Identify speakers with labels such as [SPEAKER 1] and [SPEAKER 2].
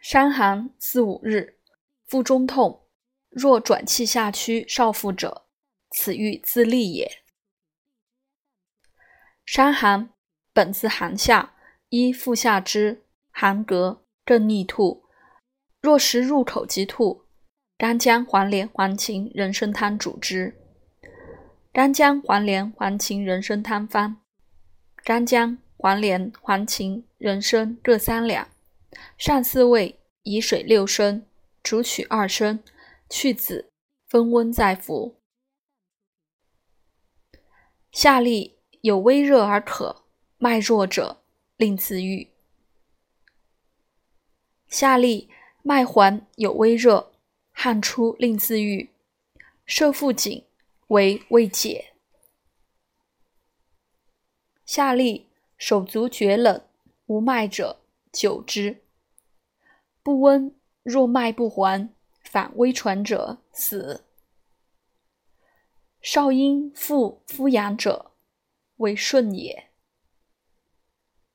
[SPEAKER 1] 伤寒四五日，腹中痛，若转气下驱少腹者，此欲自利也。伤寒本自寒下，一腹下之寒格，更逆吐。若食入口即吐，干姜黄连黄芩人参汤主之。干姜黄连黄芩人参汤方：干姜、黄连、黄芩、人参各三两。上四味，以水六升，煮取二升，去籽，分温再服。下利有微热而渴，脉弱者，令自愈。下利脉黄有微热，汗出令自愈，射腹紧为未解。下利手足厥冷无脉者，久之。不温，若脉不还，反微传者，死。少阴复敷阳者，为顺也。